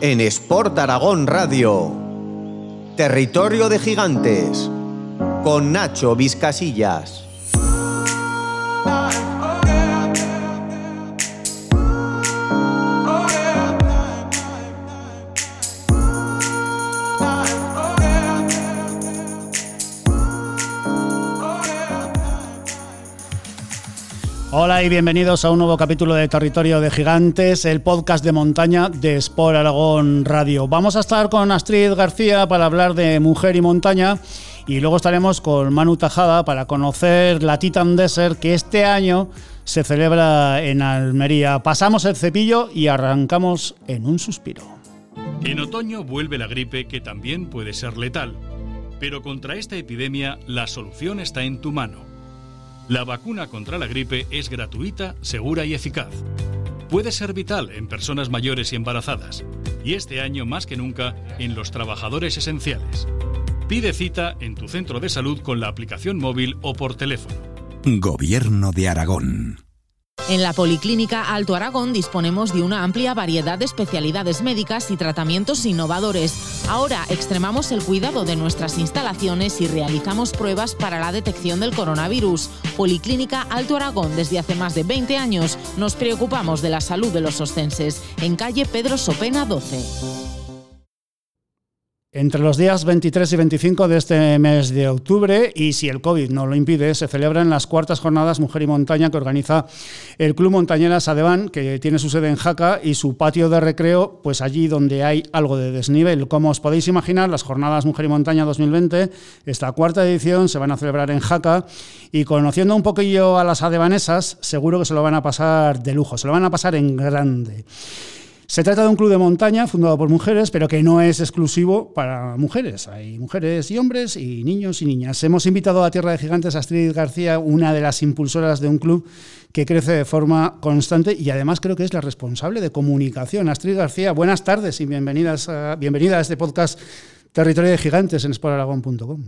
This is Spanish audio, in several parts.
en Sport Aragón Radio. Territorio de Gigantes con Nacho Vizcasillas. Y bienvenidos a un nuevo capítulo de Territorio de Gigantes, el podcast de montaña de Sport Aragón Radio. Vamos a estar con Astrid García para hablar de mujer y montaña y luego estaremos con Manu Tajada para conocer la Titan Desert que este año se celebra en Almería. Pasamos el cepillo y arrancamos en un suspiro. En otoño vuelve la gripe que también puede ser letal, pero contra esta epidemia la solución está en tu mano la vacuna contra la gripe es gratuita, segura y eficaz. Puede ser vital en personas mayores y embarazadas, y este año más que nunca en los trabajadores esenciales. Pide cita en tu centro de salud con la aplicación móvil o por teléfono. Gobierno de Aragón. En la Policlínica Alto Aragón disponemos de una amplia variedad de especialidades médicas y tratamientos innovadores. Ahora extremamos el cuidado de nuestras instalaciones y realizamos pruebas para la detección del coronavirus. Policlínica Alto Aragón desde hace más de 20 años nos preocupamos de la salud de los ostenses. En calle Pedro Sopena 12. Entre los días 23 y 25 de este mes de octubre, y si el COVID no lo impide, se celebran las cuartas jornadas Mujer y Montaña que organiza el Club Montañera Sadevan, que tiene su sede en Jaca y su patio de recreo, pues allí donde hay algo de desnivel. Como os podéis imaginar, las jornadas Mujer y Montaña 2020, esta cuarta edición, se van a celebrar en Jaca y conociendo un poquillo a las adevanesas, seguro que se lo van a pasar de lujo, se lo van a pasar en grande. Se trata de un club de montaña fundado por mujeres, pero que no es exclusivo para mujeres. Hay mujeres y hombres y niños y niñas. Hemos invitado a Tierra de Gigantes a Astrid García, una de las impulsoras de un club que crece de forma constante y además creo que es la responsable de comunicación. Astrid García, buenas tardes y bienvenidas bienvenida a este podcast Territorio de Gigantes en sportaragón.com.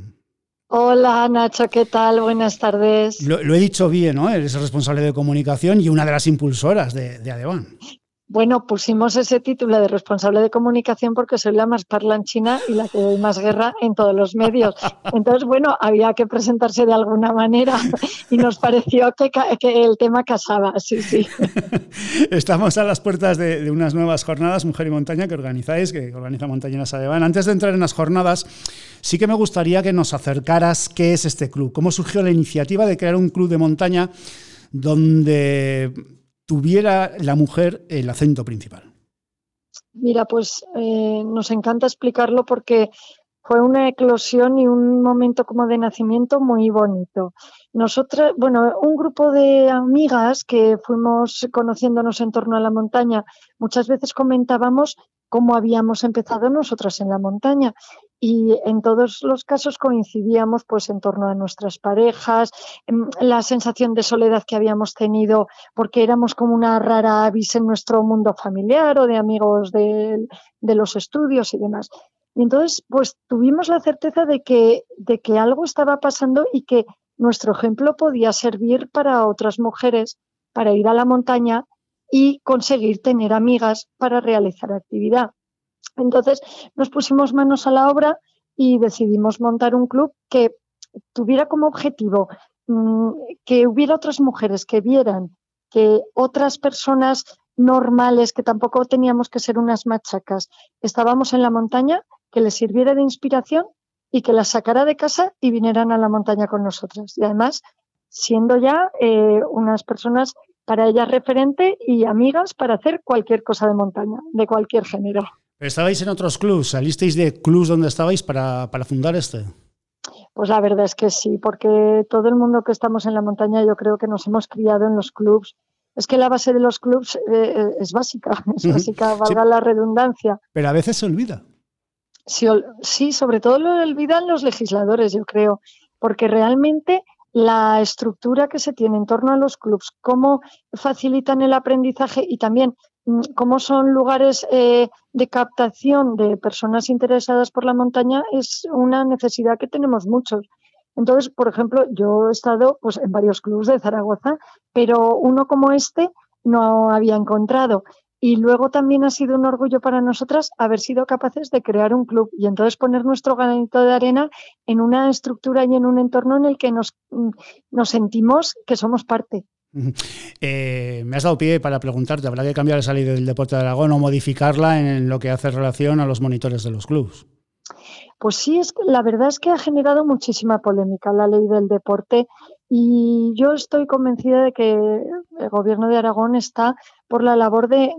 Hola Nacho, ¿qué tal? Buenas tardes. Lo, he dicho bien, ¿no? Eres responsable de comunicación y una de las impulsoras de, de Adevan. Bueno, pusimos ese título de responsable de comunicación porque soy la más parlanchina y la que doy más guerra en todos los medios. Entonces, bueno, había que presentarse de alguna manera y nos pareció que, el tema casaba, sí, sí. Estamos a las puertas de, unas nuevas jornadas, Mujer y Montaña, que organizáis, que organiza Montañeras Adevan. Antes de entrar en las jornadas, sí que me gustaría que nos acercaras qué es este club, cómo surgió la iniciativa de crear un club de montaña donde tuviera la mujer el acento principal? Mira, pues eh, nos encanta explicarlo porque fue una eclosión y un momento como de nacimiento muy bonito. Nosotras, bueno, un grupo de amigas que fuimos conociéndonos en torno a la montaña, muchas veces comentábamos cómo habíamos empezado nosotras en la montaña y en todos los casos coincidíamos pues en torno a nuestras parejas, la sensación de soledad que habíamos tenido porque éramos como una rara avis en nuestro mundo familiar o de amigos de, de los estudios y demás. Y entonces pues tuvimos la certeza de que, de que algo estaba pasando y que nuestro ejemplo podía servir para otras mujeres para ir a la montaña y conseguir tener amigas para realizar actividad. Entonces nos pusimos manos a la obra y decidimos montar un club que tuviera como objetivo mm, que hubiera otras mujeres que vieran que otras personas normales, que tampoco teníamos que ser unas machacas, estábamos en la montaña, que les sirviera de inspiración y que las sacara de casa y vinieran a la montaña con nosotras. Y además, siendo ya eh, unas personas para ellas referente y amigas para hacer cualquier cosa de montaña, de cualquier género. ¿Estabais en otros clubs? ¿Salisteis de clubs donde estabais para, para fundar este? Pues la verdad es que sí, porque todo el mundo que estamos en la montaña yo creo que nos hemos criado en los clubs. Es que la base de los clubs eh, eh, es básica, es básica, valga la redundancia. Pero a veces se olvida. Sí, sí, sobre todo lo olvidan los legisladores, yo creo, porque realmente la estructura que se tiene en torno a los clubs, cómo facilitan el aprendizaje y también Mm, cómo son lugares eh, de captación de personas interesadas por la montaña es una necesidad que tenemos muchos. Entonces, por ejemplo, yo he estado pues, en varios clubes de Zaragoza, pero uno como este no había encontrado. Y luego también ha sido un orgullo para nosotras haber sido capaces de crear un club y entonces poner nuestro granito de arena en una estructura y en un entorno en el que nos, mm, nos sentimos que somos parte. Eh, me has dado pie para preguntarte, ¿habrá que cambiar esa ley del deporte de Aragón o modificarla en lo que hace relación a los monitores de los clubes? Pues sí, es que la verdad es que ha generado muchísima polémica la ley del deporte y yo estoy convencida de que el gobierno de Aragón está por la labor de,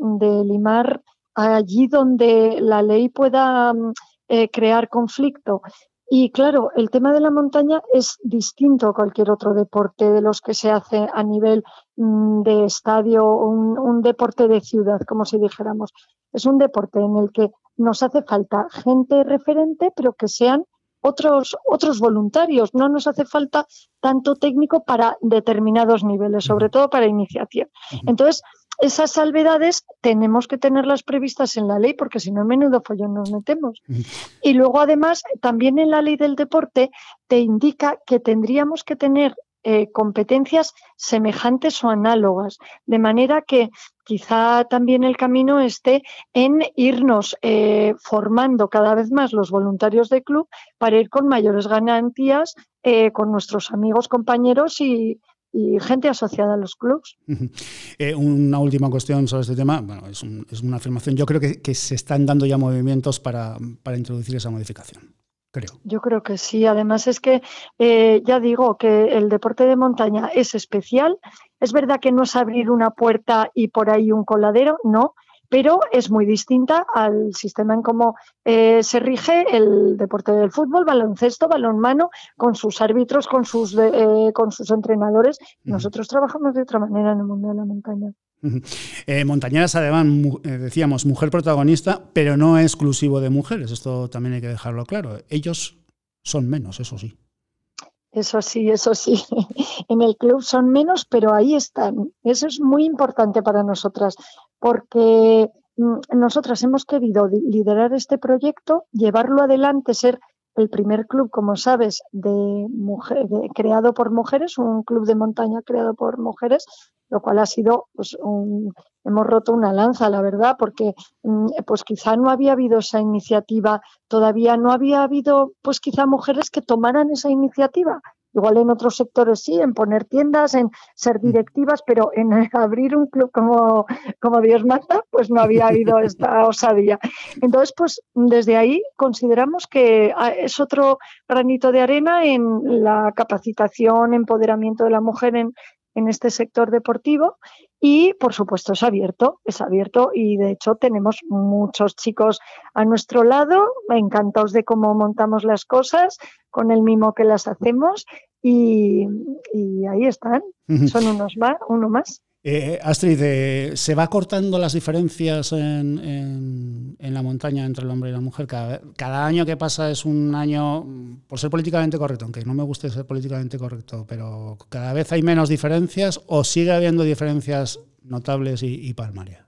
limar allí donde la ley pueda mm, eh, crear conflicto. Y claro, el tema de la montaña es distinto a cualquier otro deporte de los que se hace a nivel mm, de estadio, un, un deporte de ciudad, como si dijéramos. Es un deporte en el que nos hace falta gente referente, pero que sean otros, otros voluntarios. No nos hace falta tanto técnico para determinados niveles, sobre todo para iniciación. Entonces, esas salvedades tenemos que tenerlas previstas en la ley porque si no, menudo follón nos metemos. Y luego, además, también en la ley del deporte te indica que tendríamos que tener eh, competencias semejantes o análogas, de manera que quizá también el camino esté en irnos eh, formando cada vez más los voluntarios del club para ir con mayores ganancias eh, con nuestros amigos, compañeros y, gente asociada a los clubs. Una última cuestión sobre este tema. Bueno, es, una afirmación. Yo creo que, se están dando ya movimientos para, introducir esa modificación. Creo. Yo creo que sí. Además es que eh, ya digo que el deporte de montaña es especial. Es verdad que no es abrir una puerta y por ahí un coladero, no pero es muy distinta al sistema en cómo eh, se rige el deporte del fútbol, baloncesto, balonmano, con sus árbitros, con sus, eh, con sus entrenadores. Nosotros trabajamos de otra manera en el mundo de la montaña. Eh, Montañeras, además, decíamos, mujer protagonista, pero no exclusivo de mujeres. Esto también hay que dejarlo claro. Ellos son menos, eso sí. Eso sí, eso sí. En el club son menos, pero ahí están. Eso es muy importante para nosotras, porque mm, nosotras hemos querido liderar este proyecto, llevarlo adelante, ser el primer club, como sabes, de, mujer, creado por mujeres, un club de montaña creado por mujeres, lo cual ha sido, pues, un, hemos roto una lanza, la verdad, porque mm, pues quizá no había habido esa iniciativa, todavía no había habido, pues quizá mujeres que tomaran esa iniciativa. Igual en otros sectores sí, en poner tiendas, en ser mm. directivas, pero en abrir un club como, como Dios manda, pues no había habido esta osadía. Entonces, pues desde ahí consideramos que ah, es otro granito de arena en la capacitación, empoderamiento de la mujer en, en este sector deportivo y por supuesto es abierto, es abierto y de hecho tenemos muchos chicos a nuestro lado, encantados de cómo montamos las cosas, con el mimo que las hacemos y, ahí están, son unos más, uno más. Eh, Astrid, eh, ¿se va cortando las diferencias en, la montaña entre el hombre y la mujer? Cada, año que pasa es un año, por ser políticamente correcto, aunque no me guste ser políticamente correcto, pero cada vez hay menos diferencias o sigue habiendo diferencias notables y, y palmarias.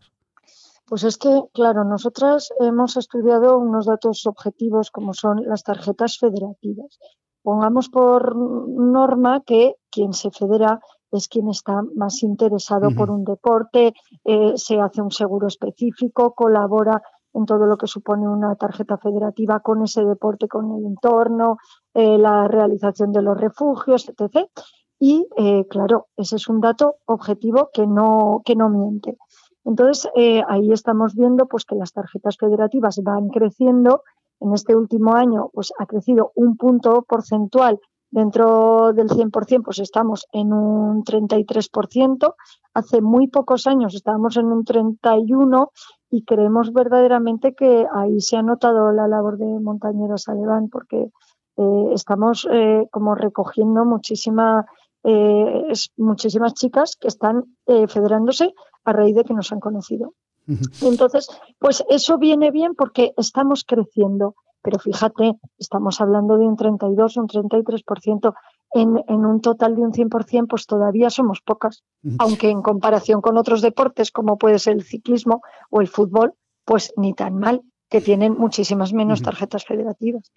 Pues es que, claro, nosotras hemos estudiado unos datos objetivos como son las tarjetas federativas. Pongamos por norma que quien se federa es quien está más interesado por un deporte, eh, se hace un seguro específico, colabora en todo lo que supone una tarjeta federativa con ese deporte, con el entorno, eh, la realización de los refugios, etc. Y eh, claro, ese es un dato objetivo que no, que no miente. Entonces, ahí estamos viendo pues, que las tarjetas federativas van creciendo. En este último año pues, ha crecido un punto porcentual Dentro del 100%, pues estamos en un 33%. Hace muy pocos años estábamos en un 31% y creemos verdaderamente que ahí se ha notado la labor de Montañeros Aleván porque eh, estamos eh, como recogiendo muchísima, eh, muchísimas chicas que están federándose a raíz de que nos han conocido. Entonces, pues eso viene bien porque estamos creciendo pero fíjate, estamos hablando de un 32, un 33%. En, en un total de un 100%, pues todavía somos pocas. Aunque en comparación con otros deportes, como puede ser el ciclismo o el fútbol, pues ni tan mal, que tienen muchísimas menos tarjetas federativas.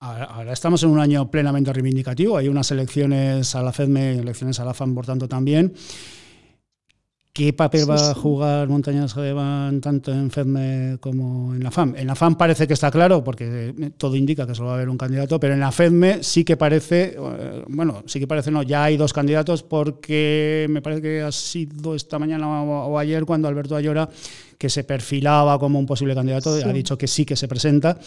ahora, estamos en un año plenamente reivindicativo. Hay unas elecciones a la FEDME, elecciones a la FAN, por tanto, también. ¿Qué papel va a jugar Montañas Jadeban tanto en FEDME como en la FAM? En la FAM parece que está claro, porque todo indica que solo va a haber un candidato, pero en la FEDME sí que parece, eh, bueno, sí que parece no, ya hay dos candidatos porque me parece que ha sido esta mañana o ayer cuando Alberto Ayora que se perfilaba como un posible candidato, ha dicho que sí que se presenta.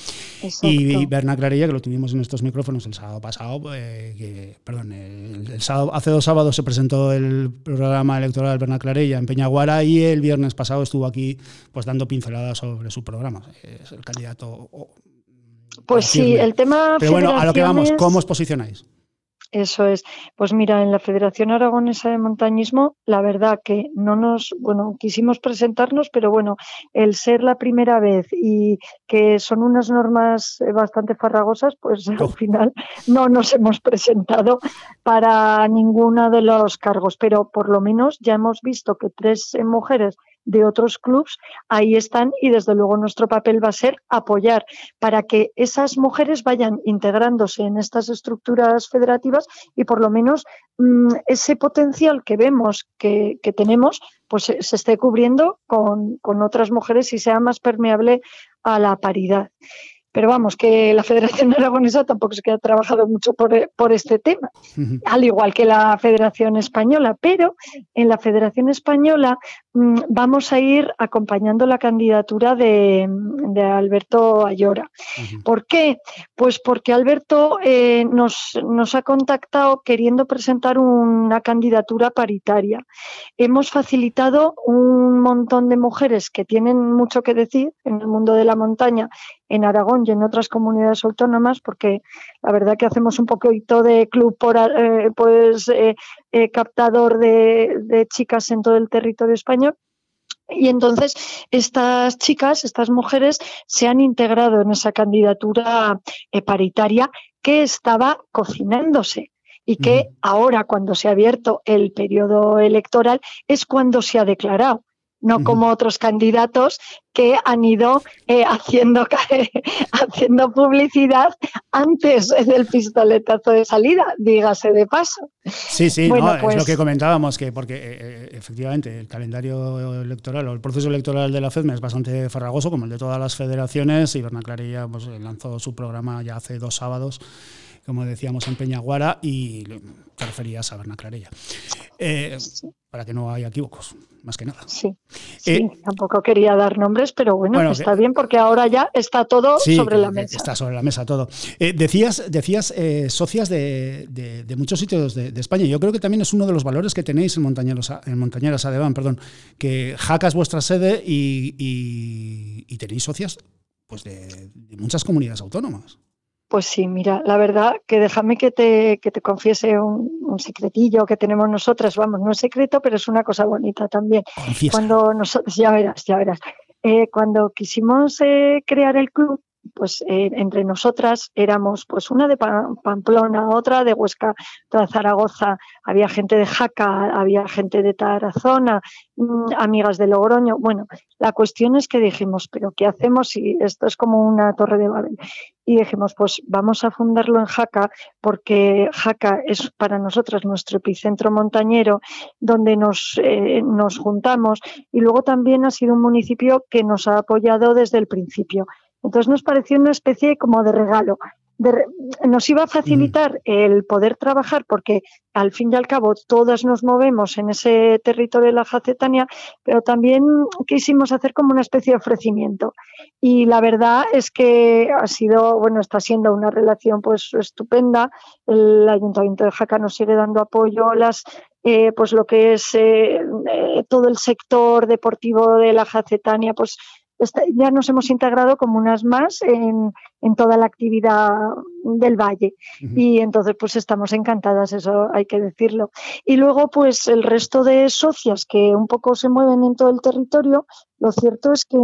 Y, Berna Clarilla, que lo tuvimos en estos micrófonos el sábado pasado, eh, que, perdón, el, sábado, hace dos sábados se presentó el programa electoral Berna Clarilla en Peñaguara y el viernes pasado estuvo aquí pues dando pinceladas sobre su programa. Es el candidato. Pues sí, el tema. Pero bueno, a lo que vamos, ¿cómo os posicionáis? Eso es. Pues mira, en la Federación Aragonesa de Montañismo, la verdad que no nos, bueno, quisimos presentarnos, pero bueno, el ser la primera vez y que son unas normas eh, bastante farragosas, pues al final no nos hemos presentado para ninguno de los cargos, pero por lo menos ya hemos visto que tres eh, mujeres de otros clubes, ahí están y desde luego nuestro papel va a ser apoyar para que esas mujeres vayan integrándose en estas estructuras federativas y por lo menos mm, ese potencial que vemos que, tenemos pues se, esté cubriendo con, con otras mujeres y sea más permeable a la paridad. Pero vamos, que la Federación Aragonesa tampoco se que ha trabajado mucho por, por este tema, al igual que la Federación Española. Pero en la Federación Española mm, vamos a ir acompañando la candidatura de, Alberto Ayora. ¿Por qué? Pues porque Alberto eh, nos, nos ha contactado queriendo presentar una candidatura paritaria. Hemos facilitado un montón de mujeres que tienen mucho que decir en el mundo de la montaña en Aragón y en otras comunidades autónomas, porque la verdad que hacemos un poquito de club por, eh, pues, eh, eh, captador de, chicas en todo el territorio español. Y entonces estas chicas, estas mujeres, se han integrado en esa candidatura paritaria que estaba cocinándose y que ahora, cuando se ha abierto el periodo electoral, es cuando se ha declarado no como otros candidatos que han ido eh, haciendo, haciendo publicidad antes del pistoletazo de salida, dígase de paso. Sí, sí, es lo pues que comentábamos, que porque eh, eh, efectivamente el calendario electoral o el proceso electoral de la FEDME es bastante farragoso, como el de todas las federaciones, y Berna Clarilla pues, lanzó su programa ya hace dos sábados como decíamos en Peñaguara, y te referías a Berna Clarella. Eh, para que no haya equívocos, más que nada. Sí, eh, tampoco quería dar nombres, pero bueno, está bien porque ahora ya está todo sobre la mesa. Está sobre la mesa todo. Eh, decías decías socias de, muchos sitios de, España. Yo creo que también es uno de los valores que tenéis en Montañeros, en Montañeras Adeván, perdón, que Jaca es vuestra sede y, tenéis socias pues de muchas comunidades autónomas. Pues sí, mira, la verdad que déjame que te, que te confiese un, secretillo que tenemos nosotras, vamos, no es secreto, pero es una cosa bonita también. Cuando nosotros, ya verás, ya verás, eh, cuando quisimos eh, crear el club, pues eh, entre nosotras éramos pues una de Pamplona, otra de Huesca, otra de Zaragoza, había gente de Jaca, había gente de Tarazona, mm, amigas de Logroño. Bueno, la cuestión es que dijimos, pero ¿qué hacemos si esto es como una torre de Babel? Y dijimos, pues vamos a fundarlo en Jaca porque Jaca es para nosotras nuestro epicentro montañero donde nos, eh, nos juntamos y luego también ha sido un municipio que nos ha apoyado desde el principio. Entonces nos pareció una especie como de regalo. Nos iba a facilitar mm. el poder trabajar porque al fin y al cabo todas nos movemos en ese territorio de la Jacetania, pero también quisimos hacer como una especie de ofrecimiento. Y la verdad es que ha sido, bueno, está siendo una relación pues estupenda. El Ayuntamiento de Jaca nos sigue dando apoyo, las eh, pues lo que es eh, eh, todo el sector deportivo de la Jacetania, pues ya nos hemos integrado como unas más en, toda la actividad del valle y entonces pues estamos encantadas, eso hay que decirlo. Y luego pues el resto de socias que un poco se mueven en todo el territorio, lo cierto es que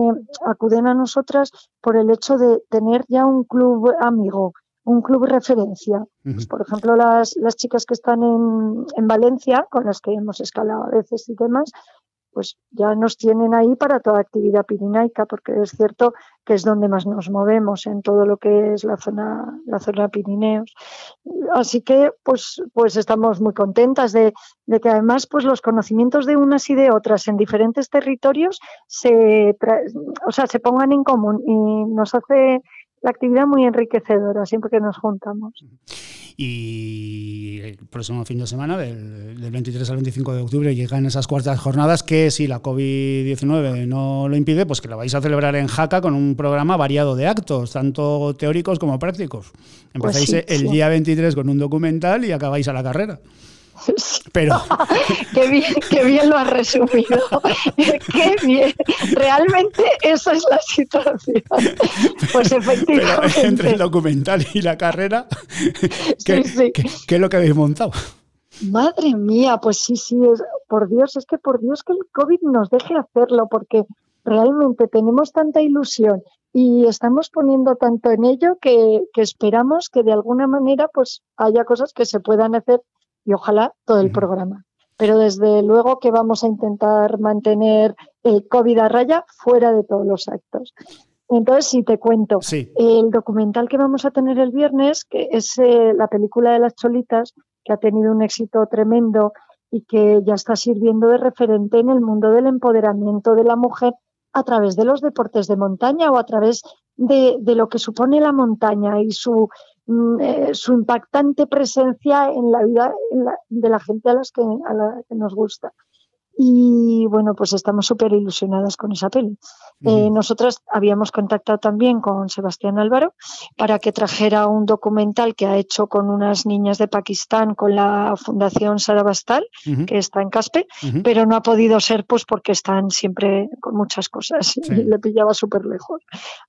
acuden a nosotras por el hecho de tener ya un club amigo, un club referencia. Pues, por ejemplo, las, las chicas que están en, en Valencia, con las que hemos escalado a veces y demás, pues ya nos tienen ahí para toda actividad pirinaica, porque es cierto que es donde más nos movemos en todo lo que es la zona, la zona Pirineos. Así que, pues, pues estamos muy contentas de, de que además, pues los conocimientos de unas y de otras en diferentes territorios se, o sea, se pongan en común y nos hace la actividad muy enriquecedora siempre que nos juntamos. Y el próximo fin de semana, del, 23 al 25 de octubre, llegan esas cuartas jornadas que si la COVID-19 no lo impide, pues que la vais a celebrar en Jaca con un programa variado de actos, tanto teóricos como prácticos. Pues Empezáis el día 23 con un documental y acabáis a la carrera. Pero qué bien, qué bien lo has resumido. qué bien. Realmente esa es la situación. Pues efectivamente. entre el documental y la carrera, ¿qué, es lo que habéis montado? Madre mía, pues sí, sí, es, por Dios, es que por Dios que el COVID nos deje hacerlo, porque realmente tenemos tanta ilusión y estamos poniendo tanto en ello que, que esperamos que de alguna manera pues haya cosas que se puedan hacer y ojalá todo el programa. Pero desde luego que vamos a intentar mantener el COVID a raya fuera de todos los actos. Entonces, si te cuento, el documental que vamos a tener el viernes, que es eh, la película de las cholitas, que ha tenido un éxito tremendo y que ya está sirviendo de referente en el mundo del empoderamiento de la mujer a través de los deportes de montaña o a través de, de lo que supone la montaña y su su impactante presencia en la vida de la gente a, las que, a la que nos gusta. Y bueno, pues estamos súper ilusionadas con esa peli. Eh, nosotras habíamos contactado también con Sebastián Álvaro para que trajera un documental que ha hecho con unas niñas de Pakistán con la Fundación Sarabastal, que está en Caspe, pero no ha podido ser pues porque están siempre con muchas cosas y le pillaba súper lejos.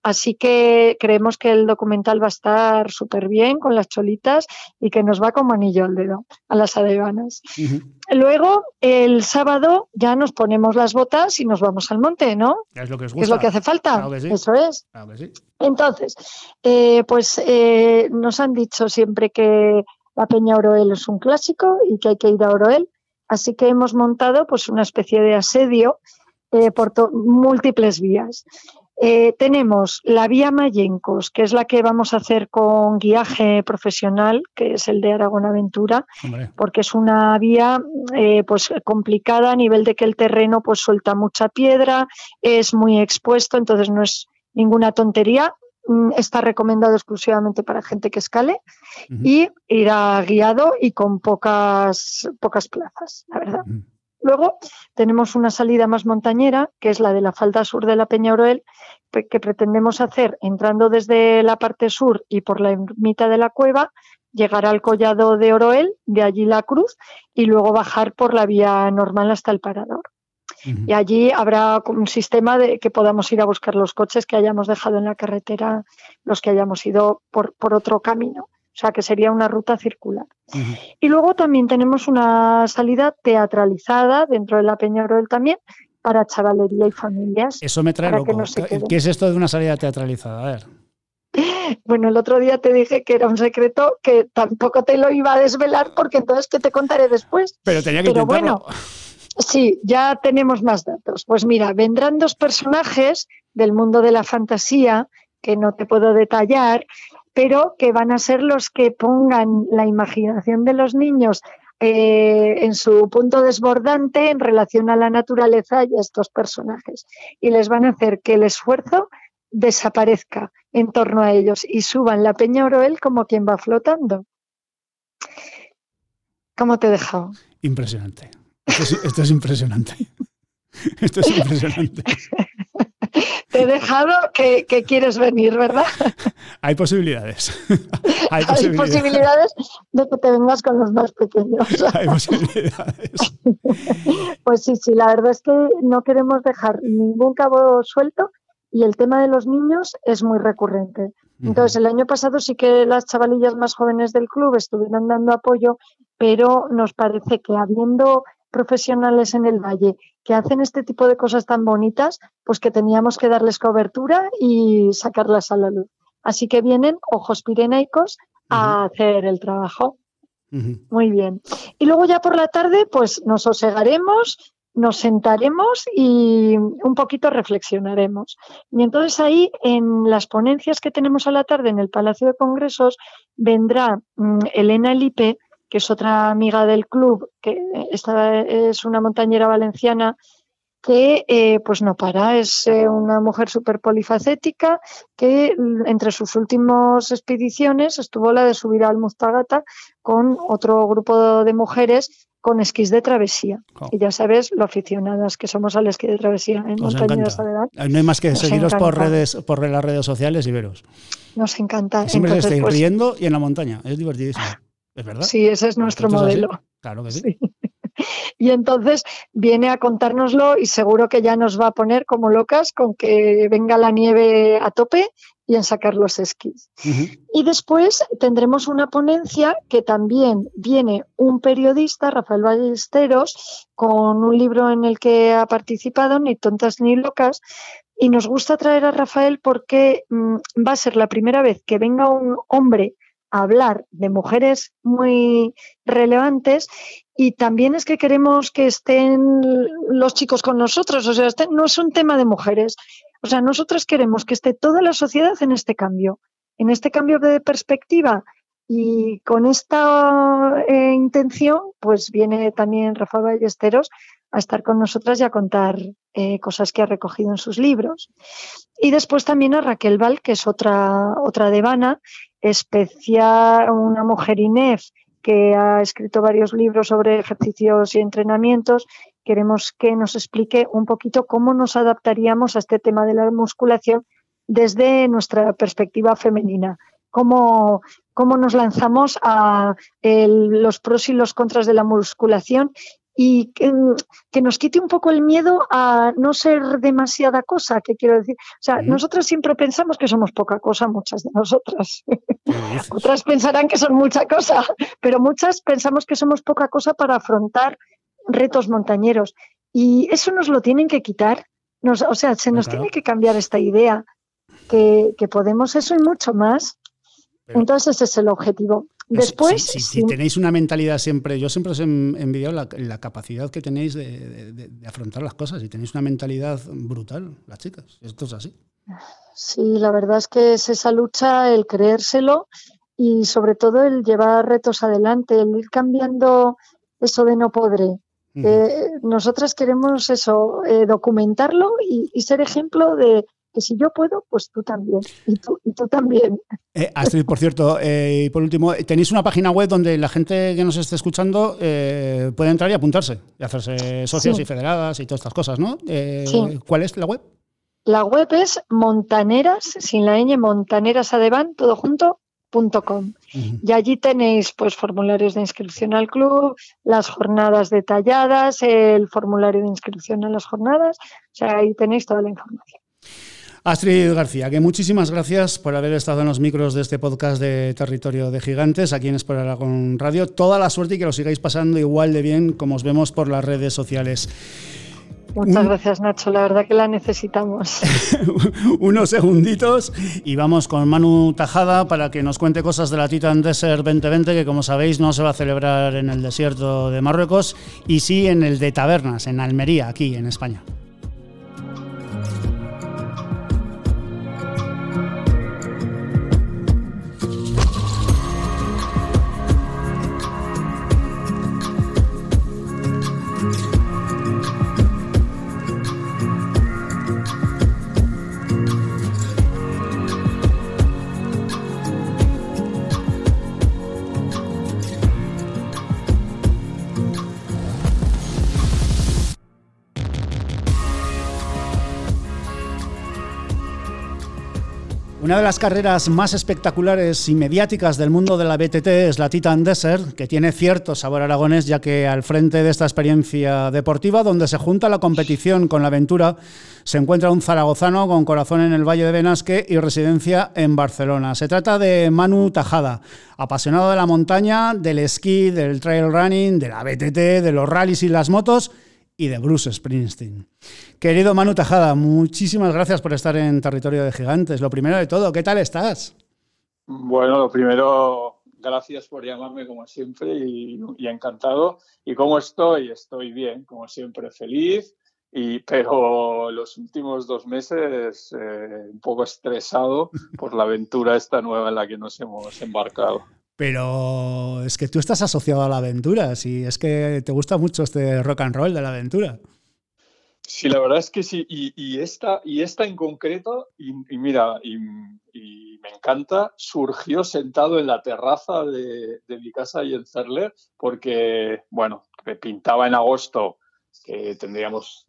Así que creemos que el documental va a estar súper bien con las cholitas y que nos va como anillo al dedo a las adeganas. Luego, el sábado ya nos ponemos las botas y nos vamos al monte, ¿no? Es lo que, es lo que hace falta. Eso es. sí. Entonces, eh, pues eh, nos han dicho siempre que la Peña Oroel es un clásico y que hay que ir a Oroel. Así que hemos montado pues una especie de asedio eh, por múltiples vías. Eh, tenemos la vía Mayencos, que es la que vamos a hacer con guiaje profesional, que es el de Aragón Aventura, porque es una vía eh, pues complicada a nivel de que el terreno pues suelta mucha piedra, es muy expuesto, entonces no es ninguna tontería. Mm, está recomendado exclusivamente para gente que escale y irá guiado y con pocas, pocas plazas, la verdad. Luego tenemos una salida más montañera, que es la de la falda sur de la Peña Oroel, que pretendemos hacer entrando desde la parte sur y por la ermita de la cueva, llegar al collado de Oroel, de allí la cruz, y luego bajar por la vía normal hasta el parador. Y allí habrá un sistema de que podamos ir a buscar los coches que hayamos dejado en la carretera, los que hayamos ido por otro camino. O sea, que sería una ruta circular. Y luego también tenemos una salida teatralizada dentro de la Peñarol también para chavalería y familias. Eso me trae loco. ¿Qué es esto de una salida teatralizada? A ver. Bueno, el otro día te dije que era un secreto que tampoco te lo iba a desvelar porque entonces que te contaré después. Pero tenía que Pero bueno, sí, ya tenemos más datos. Pues mira, vendrán dos personajes del mundo de la fantasía que no te puedo detallar, pero que van a ser los que pongan la imaginación de los niños eh, en su punto desbordante en relación a la naturaleza y a estos personajes. Y les van a hacer que el esfuerzo desaparezca en torno a ellos y suban la Peña Oroel como quien va flotando. ¿Cómo te he dejado? Impresionante. esto es impresionante. Esto es impresionante. te he dejado que, quieres venir, ¿verdad? Hay posibilidades. Hay posibilidades. de que te vengas con los más pequeños. Hay posibilidades. Pues sí, sí, la verdad es que no queremos dejar ningún cabo suelto y el tema de los niños es muy recurrente. Entonces, el año pasado sí que las chavalillas más jóvenes del club estuvieron dando apoyo, pero nos parece que habiendo profesionales en el valle que hacen este tipo de cosas tan bonitas, pues que teníamos que darles cobertura y sacarlas a la luz. Así que vienen ojos pirenaicos a hacer el trabajo. Muy bien. Y luego ya por la tarde, pues nos sosegaremos, nos sentaremos y un poquito reflexionaremos. Y entonces ahí, en las ponencias que tenemos a la tarde en el Palacio de Congresos, vendrá mm, Elena Lipe, que es otra amiga del club, que esta es una montañera valenciana que eh, pues no para, es eh, una mujer súper polifacética que mm, entre sus últimas expediciones estuvo la de subir al Mustagata con otro grupo de mujeres con esquís de travesía. Y ya sabes lo aficionadas que somos al esquí de travesía en Montaña de Soledad. No hay más que seguiros por redes, por las redes sociales y veros. Nos encanta. Siempre estáis pues riendo y en la montaña. Es divertidísimo. ¿Es verdad? Sí, ese es nuestro modelo. Claro que sí. Y entonces viene a contárnoslo y seguro que ya nos va a poner como locas con que venga la nieve a tope y en sacar los esquís. Y después tendremos una ponencia que también viene un periodista, Rafael Ballesteros, con un libro en el que ha participado, Ni tontas ni locas, y nos gusta traer a Rafael porque mm, va a ser la primera vez que venga un hombre hablar de mujeres muy relevantes y también es que queremos que estén los chicos con nosotros, o sea, este no es un tema de mujeres, o sea, nosotros queremos que esté toda la sociedad en este cambio, en este cambio de perspectiva. Y con esta eh, intención, pues viene también Rafa Ballesteros a estar con nosotras y a contar eh, cosas que ha recogido en sus libros. Y después también a Raquel Val, que es otra, otra devana, especial, una mujer INEF que ha escrito varios libros sobre ejercicios y entrenamientos queremos que nos explique un poquito cómo nos adaptaríamos a este tema de la musculación desde nuestra perspectiva femenina. Cómo, cómo nos lanzamos a los pros y los contras de la musculación y que, nos quite un poco el miedo a no ser demasiada cosa, que quiero decir. O sea, nosotras siempre pensamos que somos poca cosa, muchas de nosotras. Otras pensarán que son mucha cosa, pero muchas pensamos que somos poca cosa para afrontar retos montañeros. Y eso nos lo tienen que quitar. Nos, o sea, se nos tiene que cambiar esta idea que, podemos eso y mucho más. Entonces ese es el objetivo. Después, si, tenéis una mentalidad siempre, yo siempre os he envidiado la, capacidad que tenéis de, afrontar las cosas y tenéis una mentalidad brutal, las chicas. Esto es así. Sí, la verdad es que es esa lucha, el creérselo y sobre todo el llevar retos adelante, el ir cambiando eso de no podré. Eh, nosotras queremos eso, eh, documentarlo y, ser ejemplo de que si yo puedo, pues tú también. Y tú, y tú también. Eh, Astrid, por cierto, y por último, tenéis una página web donde la gente que nos esté escuchando puede entrar y apuntarse y hacerse socias y federadas y todas estas cosas, ¿no? ¿Cuál es la web? La web es montaneras, sin la ñ, montanerasadevan, todo junto, y allí tenéis pues formularios de inscripción al club, las jornadas detalladas, el formulario de inscripción a las jornadas, o sea, ahí tenéis toda la información. Astrid García, que muchísimas gracias por haber estado en los micros de este podcast de Territorio de Gigantes, aquí en Espera con Radio. Toda la suerte y que lo sigáis pasando igual de bien como os vemos por las redes sociales. Muchas gracias, Nacho. La verdad que la necesitamos. Unos segunditos y vamos con Manu Tajada para que nos cuente cosas de la Titan Desert 2020, que como sabéis no se va a celebrar en el desierto de Marruecos y sí en el de Tabernas, en Almería, aquí en España. Una de las carreras más espectaculares y mediáticas del mundo de la BTT es la Titan Desert, que tiene cierto sabor aragonés, ya que al frente de esta experiencia deportiva, donde se junta la competición con la aventura, se encuentra un zaragozano con corazón en el Valle de Benasque y residencia en Barcelona. Se trata de Manu Tajada, apasionado de la montaña, del esquí, del trail running, de la BTT, de los rallies y las motos y de Bruce Springsteen. Querido Manu Tajada, muchísimas gracias por estar en Territorio de Gigantes. Lo primero de todo, ¿qué tal estás? Bueno, lo primero, gracias por llamarme como siempre y, encantado. ¿Y cómo estoy? Estoy bien, como siempre, feliz. Y, pero los últimos dos meses eh, un poco estresado por la aventura esta nueva en la que nos hemos embarcado. Pero es que tú estás asociado a la aventura, si es que te gusta mucho este rock and roll de la aventura. Sí, la verdad es que sí. Y, esta, y esta en concreto, y, mira, y, me encanta, surgió sentado en la terraza de, mi casa y en Cerler, porque, bueno, me pintaba en agosto que tendríamos,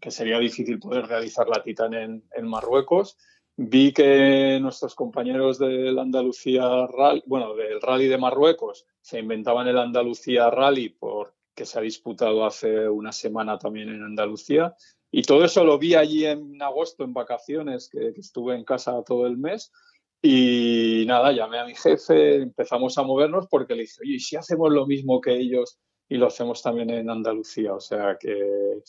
que sería difícil poder realizar la Titan en, en Marruecos. Vi que nuestros compañeros del Andalucía Rally, bueno, del Rally de Marruecos, se inventaban el Andalucía Rally por que se ha disputado hace una semana también en Andalucía. Y todo eso lo vi allí en agosto, en vacaciones, que, estuve en casa todo el mes. Y nada, llamé a mi jefe, empezamos a movernos porque le dije, oye, ¿y si hacemos lo mismo que ellos y lo hacemos también en Andalucía. O sea que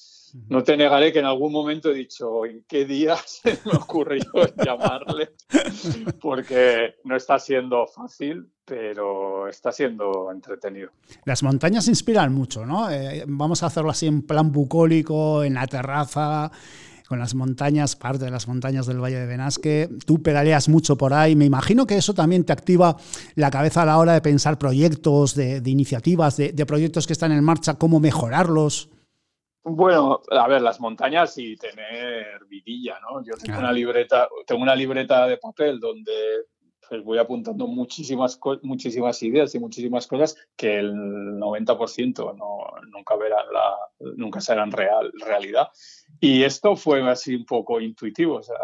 no te negaré que en algún momento he dicho en qué día se me ocurrió llamarle, porque no está siendo fácil, pero está siendo entretenido. Las montañas inspiran mucho, ¿no? Eh, vamos a hacerlo así en plan bucólico, en la terraza con las montañas, parte de las montañas del Valle de Benasque. Tú pedaleas mucho por ahí. Me imagino que eso también te activa la cabeza a la hora de pensar proyectos, de, iniciativas, de, proyectos que están en marcha, cómo mejorarlos. Bueno, a ver, las montañas y tener vidilla, ¿no? Yo tengo una libreta, tengo una libreta de papel donde pues voy apuntando muchísimas, muchísimas ideas y muchísimas cosas que el 90% no, nunca verán la, nunca serán real, realidad. Y esto fue así un poco intuitivo. O sea,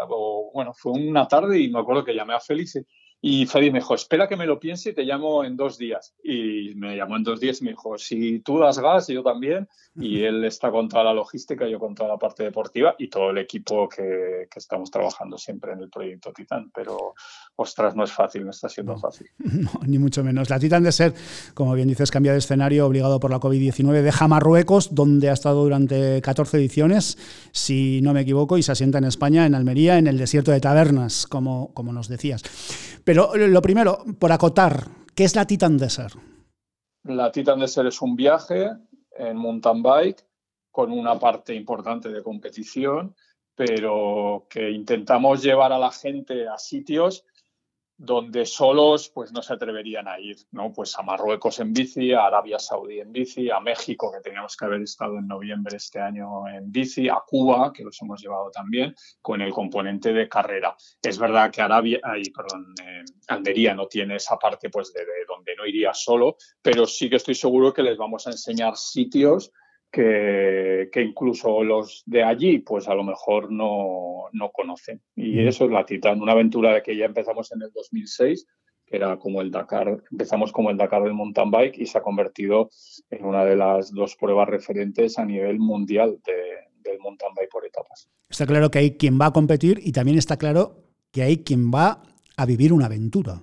bueno, fue una tarde y me acuerdo que llamé a Félix y Freddy me dijo, espera que me lo piense y te llamo en dos días. Y me llamó en dos días y me dijo, si tú das gas, yo también. Y él está con toda la logística, yo con toda la parte deportiva y todo el equipo que, que estamos trabajando siempre en el proyecto Titan. Pero, ostras, no es fácil, no está siendo fácil. No, ni mucho menos. La Titan de ser, como bien dices, cambia de escenario obligado por la COVID-19. Deja Marruecos, donde ha estado durante 14 ediciones, si no me equivoco, y se asienta en España, en Almería, en el desierto de Tabernas, como, como nos decías. Pero lo primero, por acotar, ¿qué es la Titan Desert? La Titan Desert es un viaje en mountain bike con una parte importante de competición, pero que intentamos llevar a la gente a sitios donde solos pues no se atreverían a ir, ¿no? Pues a Marruecos en bici, a Arabia Saudí en bici, a México, que teníamos que haber estado en noviembre este año en bici, a Cuba, que los hemos llevado también, con el componente de carrera. Es verdad que Arabia, ay, perdón, eh, Almería no tiene esa parte pues de, de donde no iría solo, pero sí que estoy seguro que les vamos a enseñar sitios que, incluso los de allí, pues a lo mejor no, conocen. Y eso es la Titan, una aventura de que ya empezamos en el 2006, que era como el Dakar, empezamos como el Dakar del mountain bike y se ha convertido en una de las dos pruebas referentes a nivel mundial del mountain bike por etapas. Está claro que hay quien va a competir y también está claro que hay quien va a vivir una aventura.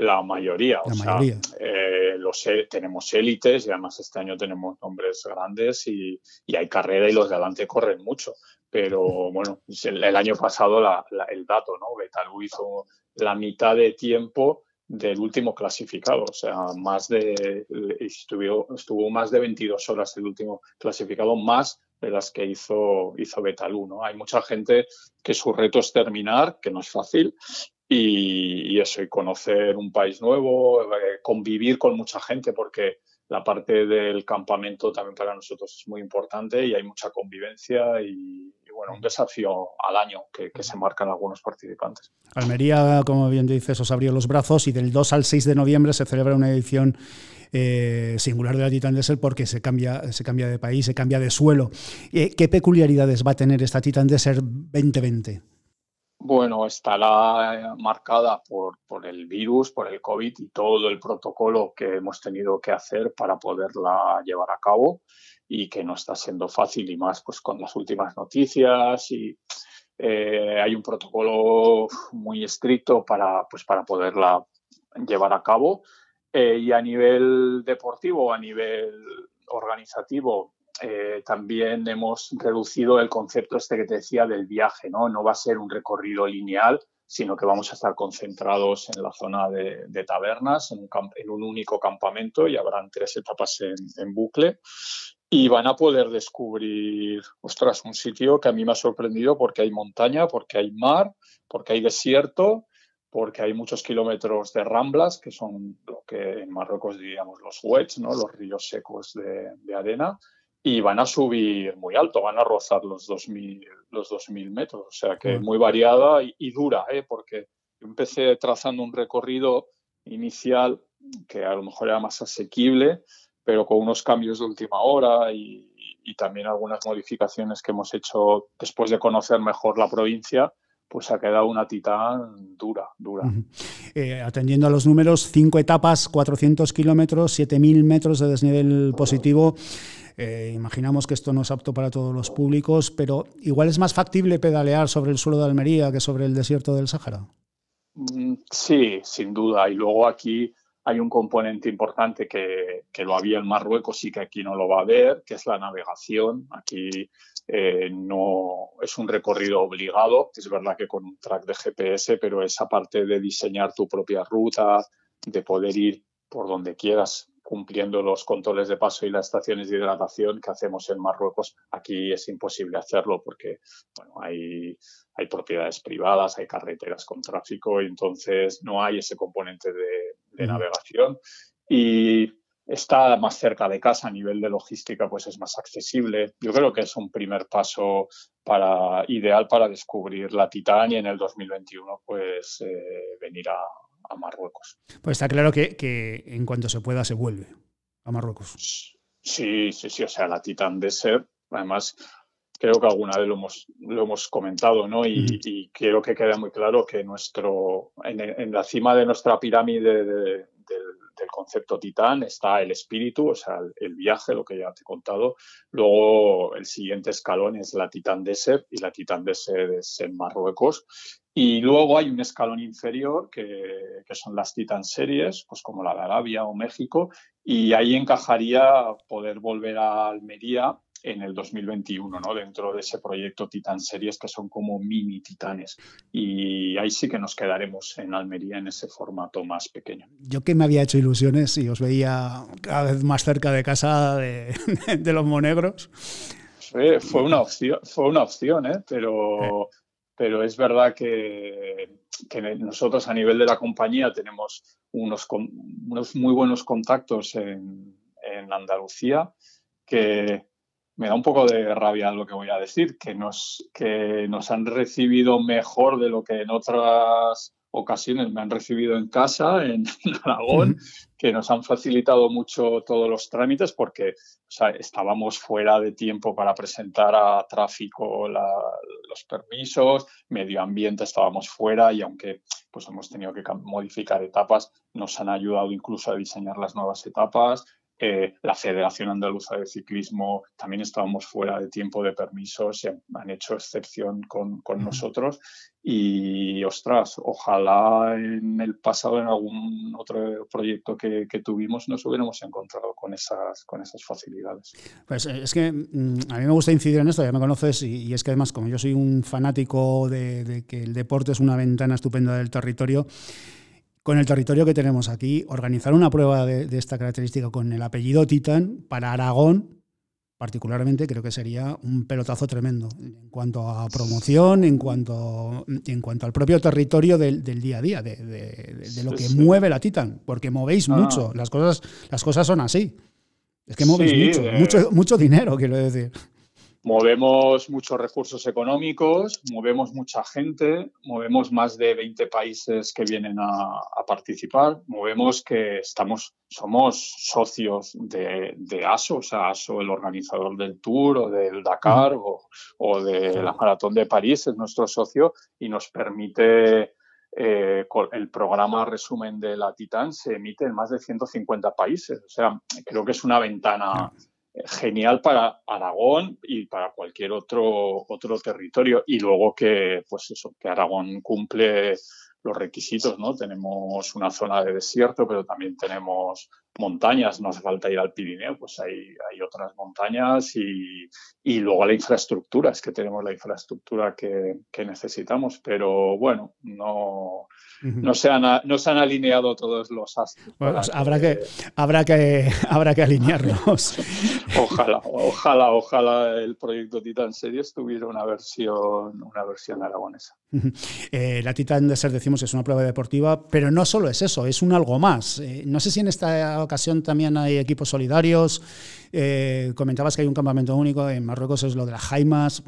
La mayoría, o sea, eh, los, tenemos élites y además este año tenemos nombres grandes y, hay carrera y los de adelante corren mucho. Pero bueno, el, año pasado el dato, ¿no? Betalú hizo la mitad de tiempo del último clasificado, o sea, más de estuvo, estuvo más de 22 horas el último clasificado, más de las que hizo, hizo Betalú, ¿no? Hay mucha gente que su reto es terminar, que no es fácil, y, eso, y conocer un país nuevo, eh, convivir con mucha gente, porque la parte del campamento también para nosotros es muy importante y hay mucha convivencia y, bueno, un desafío al año que, se marcan algunos participantes. Almería, como bien dices, os abrió los brazos y del 2 al 6 de noviembre se celebra una edición eh, singular de la Titan Desert porque se cambia, se cambia de país, se cambia de suelo. Eh, ¿Qué peculiaridades va a tener esta Titan Desert 2020? Bueno, estará marcada por, por, el virus, por el COVID y todo el protocolo que hemos tenido que hacer para poderla llevar a cabo y que no está siendo fácil y más pues con las últimas noticias y eh, hay un protocolo muy estricto para, pues, para poderla llevar a cabo. Eh, y a nivel deportivo, a nivel organizativo, eh, también hemos reducido el concepto este que te decía del viaje, ¿no? No va a ser un recorrido lineal, sino que vamos a estar concentrados en la zona de, tabernas, en un, único campamento y habrán tres etapas en, bucle. Y van a poder descubrir, ostras, un sitio que a mí me ha sorprendido porque hay montaña, porque hay mar, porque hay desierto, porque hay muchos kilómetros de ramblas, que son lo que en Marruecos diríamos los wets, ¿no? los ríos secos de, de arena, y van a subir muy alto, van a rozar los 2.000, los 2000 metros, o sea que muy variada y, dura, ¿eh? porque empecé trazando un recorrido inicial que a lo mejor era más asequible, pero con unos cambios de última hora y, también algunas modificaciones que hemos hecho después de conocer mejor la provincia, pues ha quedado una titán dura, dura. Eh, atendiendo a los números, cinco etapas, 400 kilómetros, 7.000 metros de desnivel positivo. Eh, imaginamos que esto no es apto para todos los públicos, pero igual es más factible pedalear sobre el suelo de Almería que sobre el desierto del Sáhara. Mm, sí, sin duda. Y luego aquí hay un componente importante que, lo había en Marruecos y que aquí no lo va a ver, que es la navegación. Aquí eh, no es un recorrido obligado. Es verdad que con un track de GPS, pero esa parte de diseñar tu propia ruta, de poder ir por donde quieras cumpliendo los controles de paso y las estaciones de hidratación que hacemos en Marruecos. Aquí es imposible hacerlo porque hay, hay propiedades privadas, hay carreteras con tráfico y entonces no hay ese componente de, navegación. Y está más cerca de casa a nivel de logística, pues es más accesible. Yo creo que es un primer paso para, ideal para descubrir la Titán y en el 2021 pues eh, venir a, a Marruecos. Pues está claro que, en cuanto se pueda se vuelve a Marruecos. Sí, sí, sí, o sea, la Titan Desert, además creo que alguna vez lo hemos, lo hemos comentado, ¿no? Y, quiero que quede muy claro que nuestro, en, la cima de nuestra pirámide del, concepto titán está el espíritu, o sea, el, viaje, lo que ya te he contado. Luego el siguiente escalón es la Titan Desert y la Titan Desert es en Marruecos. Y luego hay un escalón inferior que, son las Titan Series, pues como la de Arabia o México, y ahí encajaría poder volver a Almería en el 2021, ¿no? Dentro de ese proyecto Titan Series que son como mini titanes. Y ahí sí que nos quedaremos en Almería en ese formato más pequeño. Yo que me había hecho ilusiones y os veía cada vez más cerca de casa de, los monegros. Fue, fue, una opción, fue una opción, ¿eh? Pero... Pero es verdad que, nosotros a nivel de la compañía tenemos unos, unos muy buenos contactos en, Andalucía que me da un poco de rabia lo que voy a decir, que nos, que nos han recibido mejor de lo que en otras ocasiones me han recibido en casa, en, Aragón, que nos han facilitado mucho todos los trámites porque estábamos fuera de tiempo para presentar a tráfico los permisos, medio ambiente estábamos fuera y aunque pues hemos tenido que modificar etapas, nos han ayudado incluso a diseñar las nuevas etapas, eh, la Federación Andaluza de Ciclismo también estábamos fuera de tiempo de permisos y han hecho excepción con, nosotros. Y ostras, ojalá en el pasado, en algún otro proyecto que, tuvimos, nos hubiéramos encontrado con esas, con esas facilidades. Pues eh, es que mm, a mí me gusta incidir en esto, ya me conoces, y, es que además, como yo soy un fanático de, de que el deporte es una ventana estupenda del territorio, con el territorio que tenemos aquí, organizar una prueba de, esta característica con el apellido Titan para Aragón, particularmente, creo que sería un pelotazo tremendo en cuanto a promoción, en cuanto, en cuanto al propio territorio del, día a día, de, lo que mueve la Titan, porque movéis ah. mucho, las cosas, las cosas son así. Es que movéis mucho, mucho, mucho dinero, quiero decir movemos muchos recursos económicos, movemos mucha gente, movemos más de 20 países que vienen a, participar, movemos que estamos, somos socios de, ASO, o sea, ASO, el organizador del Tour o del Dakar o, de la Maratón de París, es nuestro socio y nos permite eh, el programa resumen de la Titan se emite en más de 150 países. O sea, creo que es una ventana genial para Aragón y para cualquier otro, otro territorio. Y luego que, pues eso, que Aragón cumple los requisitos, ¿no? Tenemos una zona de desierto, pero también tenemos montañas, no hace falta ir al Pirineo, pues hay, hay otras montañas y, y, luego la infraestructura, es que tenemos la infraestructura que, que necesitamos, pero bueno, no, no, se han, no se han alineado todos los astros. Bueno, habrá, que, habrá, que, habrá que alinearlos. ojalá, ojalá, ojalá el proyecto Titan Series tuviera una versión, una versión aragonesa. Eh, la Titan Desert decimos es una prueba deportiva, pero no solo es eso, es un algo más. Eh, no sé si en esta ocasión también hay equipos solidarios. Eh, comentabas que hay un campamento único, en Marruecos es lo de las Jaimas.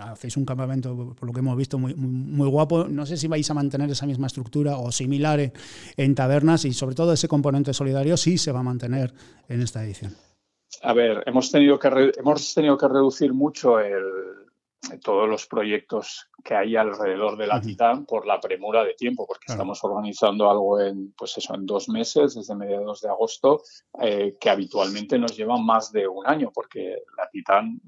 Hacéis un campamento, por lo que hemos visto, muy, muy, guapo. No sé si vais a mantener esa misma estructura o similar en, tabernas y sobre todo ese componente solidario sí se va a mantener en esta edición. A ver, hemos tenido que, hemos tenido que reducir mucho el, todos los proyectos que hay alrededor de la Titán por la premura de tiempo, porque estamos organizando algo en, pues eso, en dos meses, desde mediados de agosto, eh, que habitualmente nos lleva más de un año, porque la Titán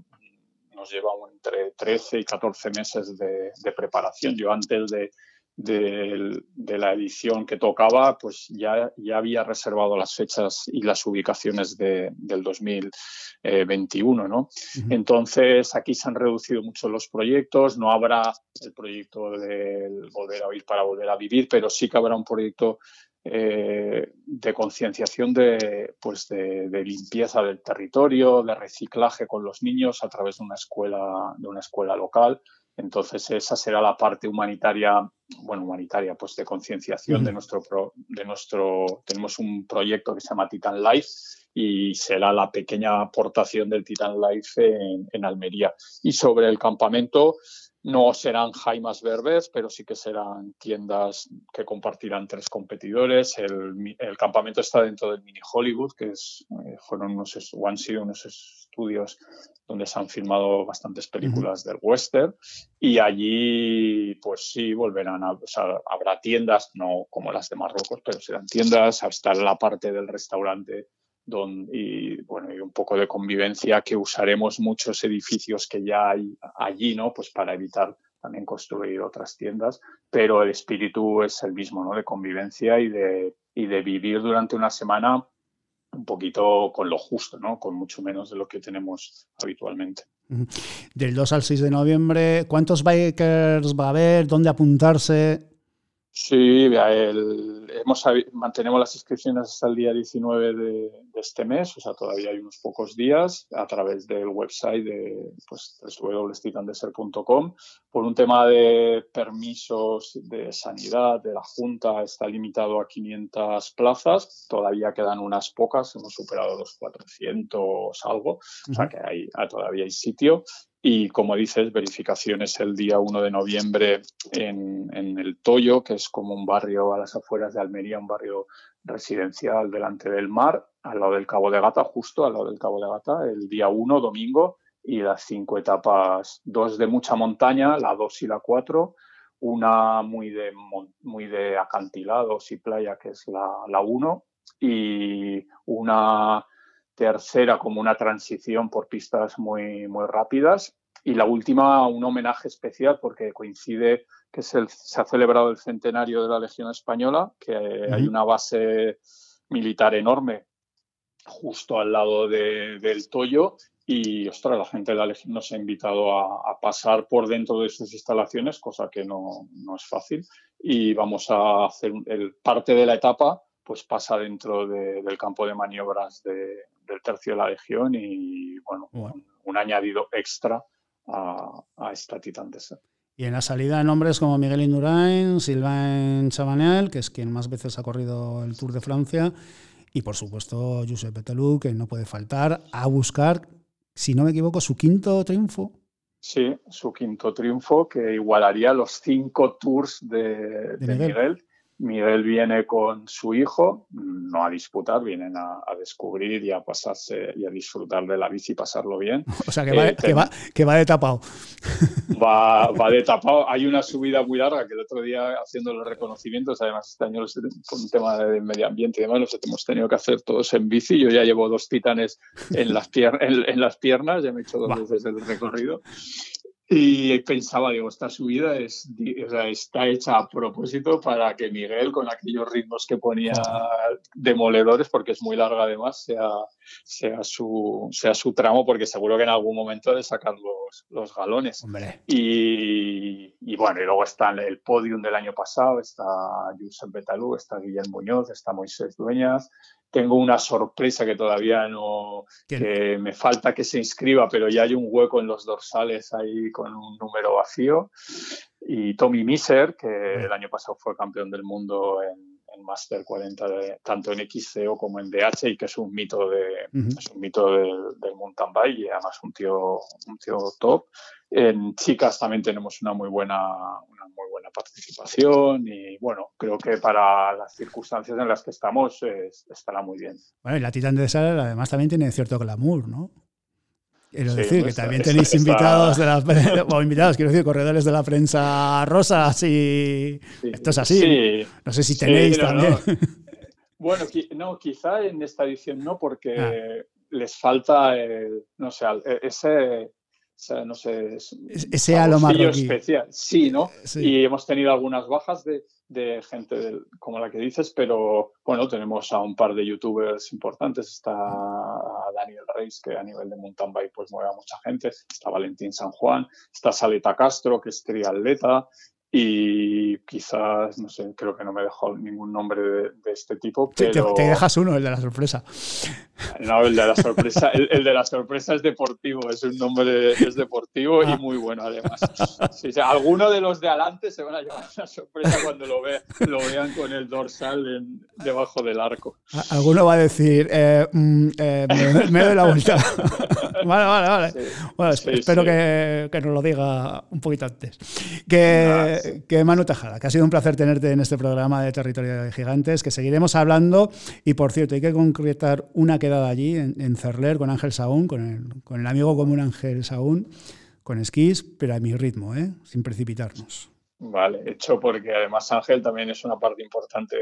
nos lleva entre 13 y 14 meses de, de preparación. Yo antes de, de, la edición que tocaba, pues ya, ya había reservado las fechas y las ubicaciones de, del 2021, ¿no? Entonces, aquí se han reducido mucho los proyectos, no habrá el proyecto del Volver a Oír para Volver a Vivir, pero sí que habrá un proyecto eh, de concienciación de, pues de, de, limpieza del territorio, de reciclaje con los niños a través de una escuela, de una escuela local. Entonces, esa será la parte humanitaria, bueno, humanitaria, pues de concienciación de nuestro, de nuestro, tenemos un proyecto que se llama Titan Life y será la pequeña aportación del Titan Life en, en Almería. Y sobre el campamento, no serán Jaimas Verbes, pero sí que serán tiendas que compartirán tres competidores. El, campamento está dentro del Mini Hollywood, que es, eh, fueron unos, han sido unos estudios donde se han filmado bastantes películas del western. Y allí, pues sí, volverán a, o sea, habrá tiendas, no como las de Marruecos, pero serán tiendas, hasta la parte del restaurante y bueno y un poco de convivencia que usaremos muchos edificios que ya hay allí no pues para evitar también construir otras tiendas pero el espíritu es el mismo no de convivencia y de y de vivir durante una semana un poquito con lo justo no con mucho menos de lo que tenemos habitualmente. Del 2 al 6 de noviembre cuántos bikers va a haber dónde apuntarse Sí, el, hemos, mantenemos las inscripciones hasta el día 19 de, este mes, o sea, todavía hay unos pocos días a través del website de pues, www.titandeser.com. Por un tema de permisos de sanidad de la Junta está limitado a 500 plazas, todavía quedan unas pocas, hemos superado los 400 algo, o sea que hay, todavía hay sitio y como dices, verificaciones el día 1 de noviembre en, el Toyo, que es como un barrio a las afueras de Almería, un barrio residencial delante del mar, al lado del Cabo de Gata, justo al lado del Cabo de Gata, el día 1, domingo, y las cinco etapas, dos de mucha montaña, la 2 y la 4, una muy de, muy de acantilados y playa, que es la 1, y una tercera como una transición por pistas muy, muy rápidas. Y la última un homenaje especial porque coincide que es el, se ha celebrado el centenario de la Legión Española, que hay una base militar enorme justo al lado del Toyo. Y, ostras, la gente de la Legión nos ha invitado a, pasar por dentro de sus instalaciones, cosa que no, no es fácil, y vamos a hacer el, parte de la etapa pues pasa dentro del campo de maniobras de, del tercio de la Legión y bueno, Un, añadido extra a, esta Titan Y en la salida nombres como Miguel Indurain, Sylvain Chabanel, que es quien más veces ha corrido el Tour de Francia, y por supuesto Josep Petelou, que no puede faltar a buscar, si no me equivoco, su quinto triunfo. Sí, su quinto triunfo que igualaría los cinco tours de, Miguel. Miguel viene con su hijo, no a disputar, vienen a, descubrir y a pasarse y a disfrutar de la bici y pasarlo bien. O sea, que va, eh, va, que va de tapado. Va, va, de tapado. Hay una subida muy larga que el otro día haciendo los reconocimientos, además este año con un tema de medio ambiente y demás, los hemos tenido que hacer todos en bici. Yo ya llevo dos titanes en las, en, las piernas, ya me he hecho dos veces el recorrido. Y pensaba, digo, esta subida es, está hecha a propósito para que Miguel, con aquellos ritmos que ponía demoledores, porque es muy larga además, sea, sea, su, sea su tramo, porque seguro que en algún momento de sacar los, los galones. Y, y, bueno, y luego está el podium del año pasado, está Josep Betalú, está Guillermo Muñoz, está Moisés Dueñas, tengo una sorpresa que todavía no, que me falta que se inscriba, pero ya hay un hueco en los dorsales ahí con un número vacío. Y Tommy Miser, que el año pasado fue campeón del mundo en, Master 40, tanto en XCO como en DH, y que es un mito, de, es un mito del, del mountain bike y además un tío, un tío top. En chicas también tenemos una muy buena, una muy buena participación y bueno, creo que para las circunstancias en las que estamos estará muy bien. Bueno, y la Titan de Sal además también tiene cierto glamour, ¿no? Quiero decir que también tenéis invitados de la o invitados, quiero decir, corredores de la prensa rosa, así. Esto es así. No sé si tenéis también. Bueno, no, quizá en esta edición no, porque ah. les falta, no sé, ese sea, no sé, ese halo especial. Sí, ¿no? Y hemos tenido algunas bajas de, de gente como la que dices, pero bueno, tenemos a un par de youtubers importantes. Está Daniel Reis, que a nivel de mountain bike pues mueve a mucha gente. Está Valentín San Juan. Está Saleta Castro, que es triatleta y quizás, no sé, creo que no me dejó ningún nombre de, este tipo. Pero... Te, dejas uno, el de la sorpresa. No, el de la sorpresa, el, de la sorpresa es deportivo, es un nombre, es deportivo y muy bueno además. Sí, alguno de los de adelante se van a llevar una sorpresa cuando lo, ve, lo vean con el dorsal debajo del arco. Alguno va a decir, eh, mm, eh, me, doy la vuelta. vale, vale, vale. bueno, espero Que, que, nos lo diga un poquito antes. Que, que, Manu Tejada, que ha sido un placer tenerte en este programa de Territorio de Gigantes, que seguiremos hablando. Y por cierto, hay que concretar una quedada allí en, Cerler con Ángel Saúl, con el, con el amigo común Ángel Saúl, con esquís, pero a mi ritmo, ¿eh? sin precipitarnos. Vale, hecho porque además Ángel también es una parte importante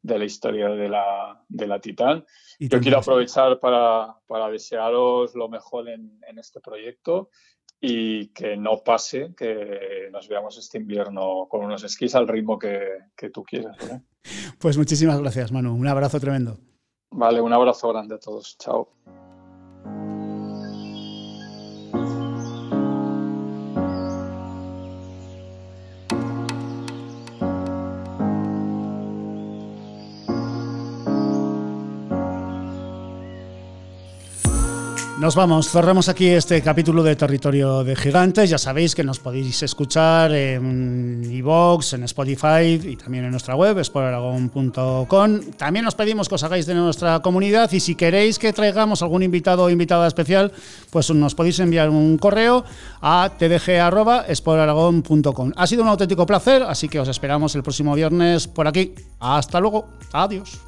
de la historia de la, de la Titán. Yo quiero aprovechar para, para, desearos lo mejor en, en este proyecto y que no pase que nos veamos este invierno con unos esquís al ritmo que, que tú quieras. Pues muchísimas gracias, Manu. Un abrazo tremendo. Vale, un abrazo grande a todos. Chao. Nos vamos, cerramos aquí este capítulo de Territorio de Gigantes. Ya sabéis que nos podéis escuchar en iVoox, en Spotify y también en nuestra web, exploraragon.com. También os pedimos que os hagáis de nuestra comunidad y si queréis que traigamos algún invitado o invitada especial, pues nos podéis enviar un correo a tdg.exploraragon.com. Ha sido un auténtico placer, así que os esperamos el próximo viernes por aquí. Hasta luego. Adiós.